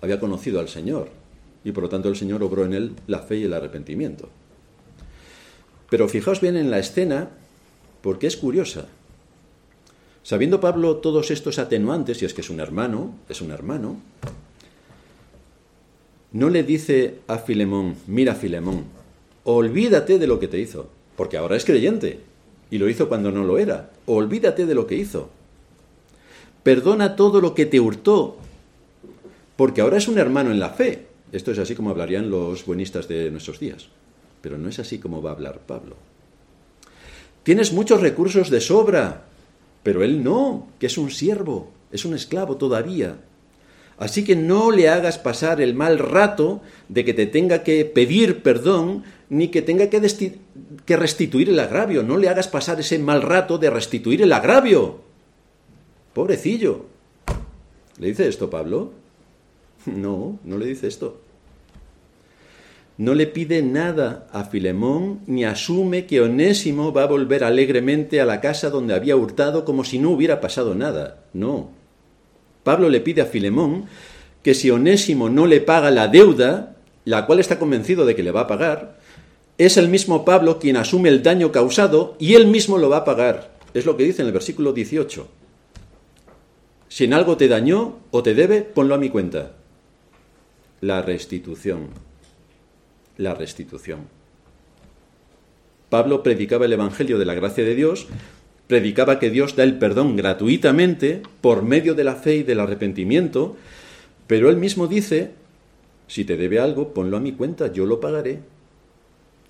había conocido al Señor, y por lo tanto el Señor obró en él la fe y el arrepentimiento. Pero fijaos bien en la escena, porque es curiosa. Sabiendo Pablo todos estos atenuantes, y es que es un hermano, es un hermano, no le dice a Filemón, mira Filemón, olvídate de lo que te hizo, porque ahora es creyente, y lo hizo cuando no lo era, olvídate de lo que hizo. Perdona todo lo que te hurtó, porque ahora es un hermano en la fe. Esto es así como hablarían los buenistas de nuestros días, pero no es así como va a hablar Pablo. Tienes muchos recursos de sobra, pero él no, que es un siervo, es un esclavo todavía. Así que no le hagas pasar el mal rato de que te tenga que pedir perdón ni que tenga que, que, restituir el agravio. No le hagas pasar ese mal rato de restituir el agravio. Pobrecillo. ¿Le dice esto Pablo? No, no le dice esto. No le pide nada a Filemón ni asume que Onésimo va a volver alegremente a la casa donde había hurtado como si no hubiera pasado nada. No. Pablo le pide a Filemón que si Onésimo no le paga la deuda, la cual está convencido de que le va a pagar, es el mismo Pablo quien asume el daño causado y él mismo lo va a pagar. Es lo que dice en el versículo 18. Si en algo te dañó o te debe, ponlo a mi cuenta. La restitución la restitución. Pablo predicaba el Evangelio de la gracia de Dios, predicaba que Dios da el perdón gratuitamente por medio de la fe y del arrepentimiento, pero él mismo dice, si te debe algo, ponlo a mi cuenta, yo lo pagaré,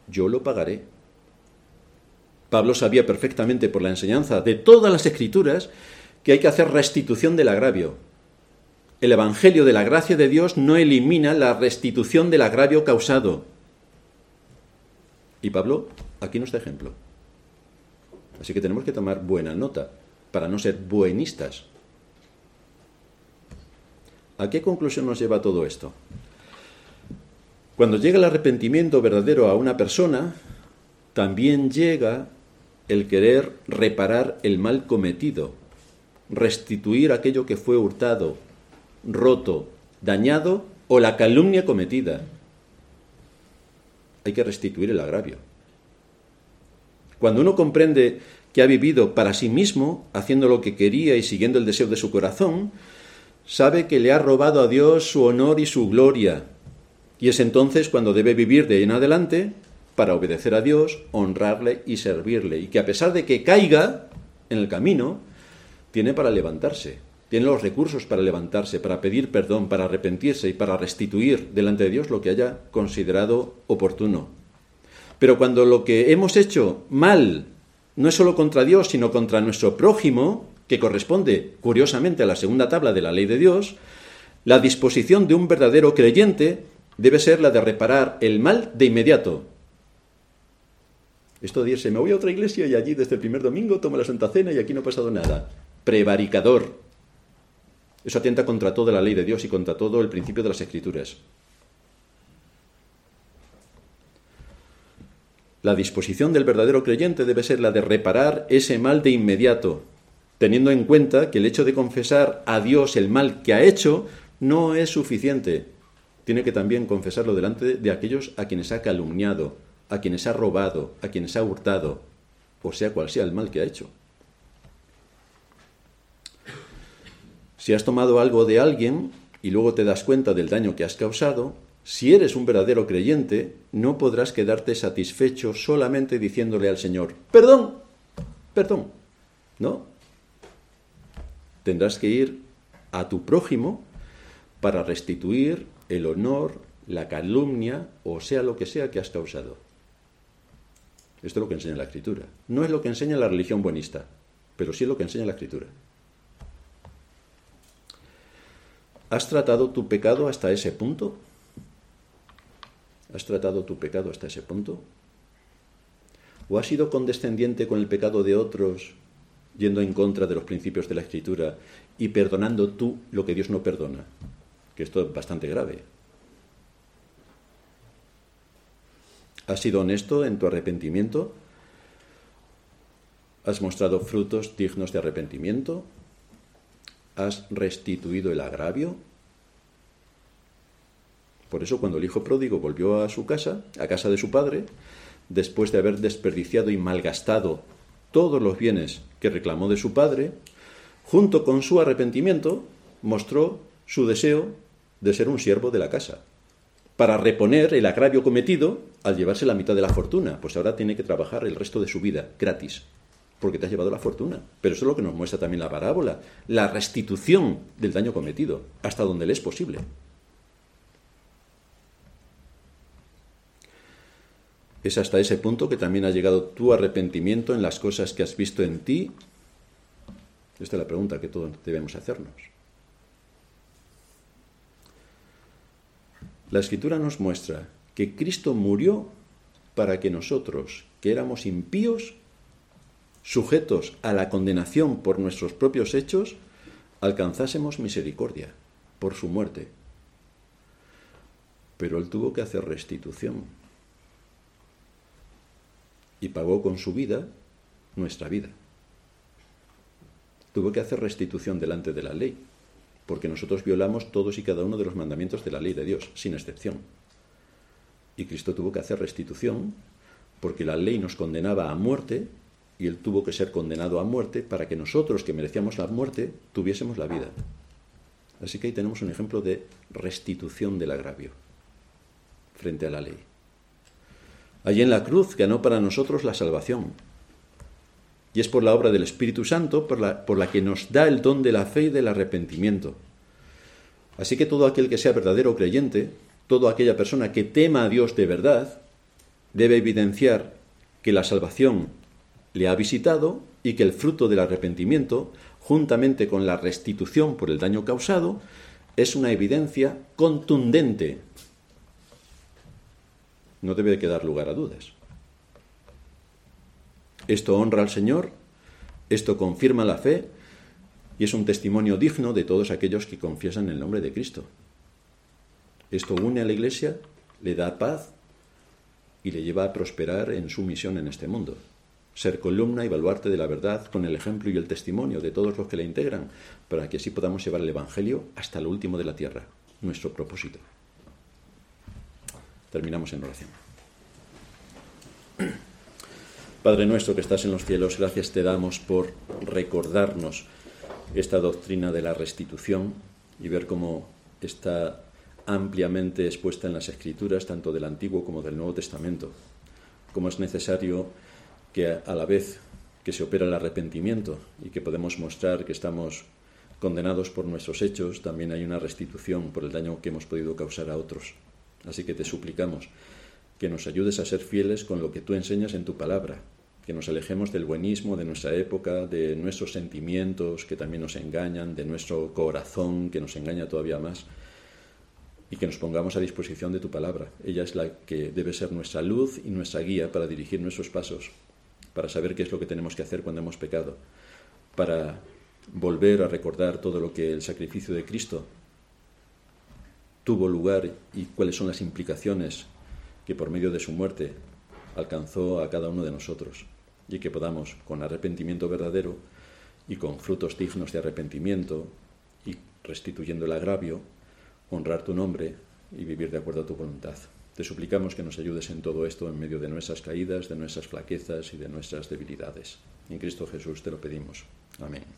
yo lo pagaré. Pablo sabía perfectamente por la enseñanza de todas las escrituras que hay que hacer restitución del agravio. El Evangelio de la gracia de Dios no elimina la restitución del agravio causado. Y Pablo aquí nos da ejemplo. Así que tenemos que tomar buena nota para no ser buenistas. ¿A qué conclusión nos lleva todo esto? Cuando llega el arrepentimiento verdadero a una persona, también llega el querer reparar el mal cometido, restituir aquello que fue hurtado, roto, dañado o la calumnia cometida hay que restituir el agravio. Cuando uno comprende que ha vivido para sí mismo, haciendo lo que quería y siguiendo el deseo de su corazón, sabe que le ha robado a Dios su honor y su gloria. Y es entonces cuando debe vivir de ahí en adelante para obedecer a Dios, honrarle y servirle. Y que a pesar de que caiga en el camino, tiene para levantarse tiene los recursos para levantarse, para pedir perdón, para arrepentirse y para restituir delante de Dios lo que haya considerado oportuno. Pero cuando lo que hemos hecho mal no es solo contra Dios, sino contra nuestro prójimo, que corresponde curiosamente a la segunda tabla de la ley de Dios, la disposición de un verdadero creyente debe ser la de reparar el mal de inmediato. Esto de irse, me voy a otra iglesia y allí desde el primer domingo tomo la Santa Cena y aquí no ha pasado nada. Prevaricador. Eso atenta contra toda la ley de Dios y contra todo el principio de las escrituras. La disposición del verdadero creyente debe ser la de reparar ese mal de inmediato, teniendo en cuenta que el hecho de confesar a Dios el mal que ha hecho no es suficiente. Tiene que también confesarlo delante de aquellos a quienes ha calumniado, a quienes ha robado, a quienes ha hurtado, o sea cual sea el mal que ha hecho. Si has tomado algo de alguien y luego te das cuenta del daño que has causado, si eres un verdadero creyente, no podrás quedarte satisfecho solamente diciéndole al Señor, perdón, perdón. No. Tendrás que ir a tu prójimo para restituir el honor, la calumnia o sea lo que sea que has causado. Esto es lo que enseña la escritura. No es lo que enseña la religión buenista, pero sí es lo que enseña la escritura. ¿Has tratado tu pecado hasta ese punto? ¿Has tratado tu pecado hasta ese punto? ¿O has sido condescendiente con el pecado de otros, yendo en contra de los principios de la Escritura y perdonando tú lo que Dios no perdona? Que esto es bastante grave. ¿Has sido honesto en tu arrepentimiento? ¿Has mostrado frutos dignos de arrepentimiento? ¿Has restituido el agravio? Por eso cuando el hijo pródigo volvió a su casa, a casa de su padre, después de haber desperdiciado y malgastado todos los bienes que reclamó de su padre, junto con su arrepentimiento, mostró su deseo de ser un siervo de la casa, para reponer el agravio cometido al llevarse la mitad de la fortuna, pues ahora tiene que trabajar el resto de su vida gratis, porque te has llevado la fortuna. Pero eso es lo que nos muestra también la parábola, la restitución del daño cometido, hasta donde le es posible. Es hasta ese punto que también ha llegado tu arrepentimiento en las cosas que has visto en ti. Esta es la pregunta que todos debemos hacernos. La escritura nos muestra que Cristo murió para que nosotros, que éramos impíos, sujetos a la condenación por nuestros propios hechos, alcanzásemos misericordia por su muerte. Pero Él tuvo que hacer restitución y pagó con su vida nuestra vida. Tuvo que hacer restitución delante de la ley, porque nosotros violamos todos y cada uno de los mandamientos de la ley de Dios, sin excepción. Y Cristo tuvo que hacer restitución porque la ley nos condenaba a muerte y Él tuvo que ser condenado a muerte para que nosotros que merecíamos la muerte tuviésemos la vida. Así que ahí tenemos un ejemplo de restitución del agravio frente a la ley. Allí en la cruz ganó para nosotros la salvación. Y es por la obra del Espíritu Santo por la, por la que nos da el don de la fe y del arrepentimiento. Así que todo aquel que sea verdadero creyente, toda aquella persona que tema a Dios de verdad, debe evidenciar que la salvación le ha visitado y que el fruto del arrepentimiento, juntamente con la restitución por el daño causado, es una evidencia contundente no debe quedar lugar a dudas. Esto honra al Señor, esto confirma la fe y es un testimonio digno de todos aquellos que confiesan el nombre de Cristo. Esto une a la Iglesia, le da paz y le lleva a prosperar en su misión en este mundo. Ser columna y baluarte de la verdad con el ejemplo y el testimonio de todos los que la integran, para que así podamos llevar el Evangelio hasta lo último de la tierra, nuestro propósito. Terminamos en oración. Padre nuestro que estás en los cielos, gracias te damos por recordarnos esta doctrina de la restitución y ver cómo está ampliamente expuesta en las escrituras, tanto del Antiguo como del Nuevo Testamento, cómo es necesario que a la vez que se opera el arrepentimiento y que podemos mostrar que estamos condenados por nuestros hechos, también hay una restitución por el daño que hemos podido causar a otros. Así que te suplicamos que nos ayudes a ser fieles con lo que tú enseñas en tu palabra, que nos alejemos del buenismo de nuestra época, de nuestros sentimientos que también nos engañan, de nuestro corazón que nos engaña todavía más, y que nos pongamos a disposición de tu palabra. Ella es la que debe ser nuestra luz y nuestra guía para dirigir nuestros pasos, para saber qué es lo que tenemos que hacer cuando hemos pecado, para volver a recordar todo lo que el sacrificio de Cristo tuvo lugar y cuáles son las implicaciones que por medio de su muerte alcanzó a cada uno de nosotros y que podamos, con arrepentimiento verdadero y con frutos dignos de arrepentimiento y restituyendo el agravio, honrar tu nombre y vivir de acuerdo a tu voluntad. Te suplicamos que nos ayudes en todo esto en medio de nuestras caídas, de nuestras flaquezas y de nuestras debilidades. En Cristo Jesús te lo pedimos. Amén.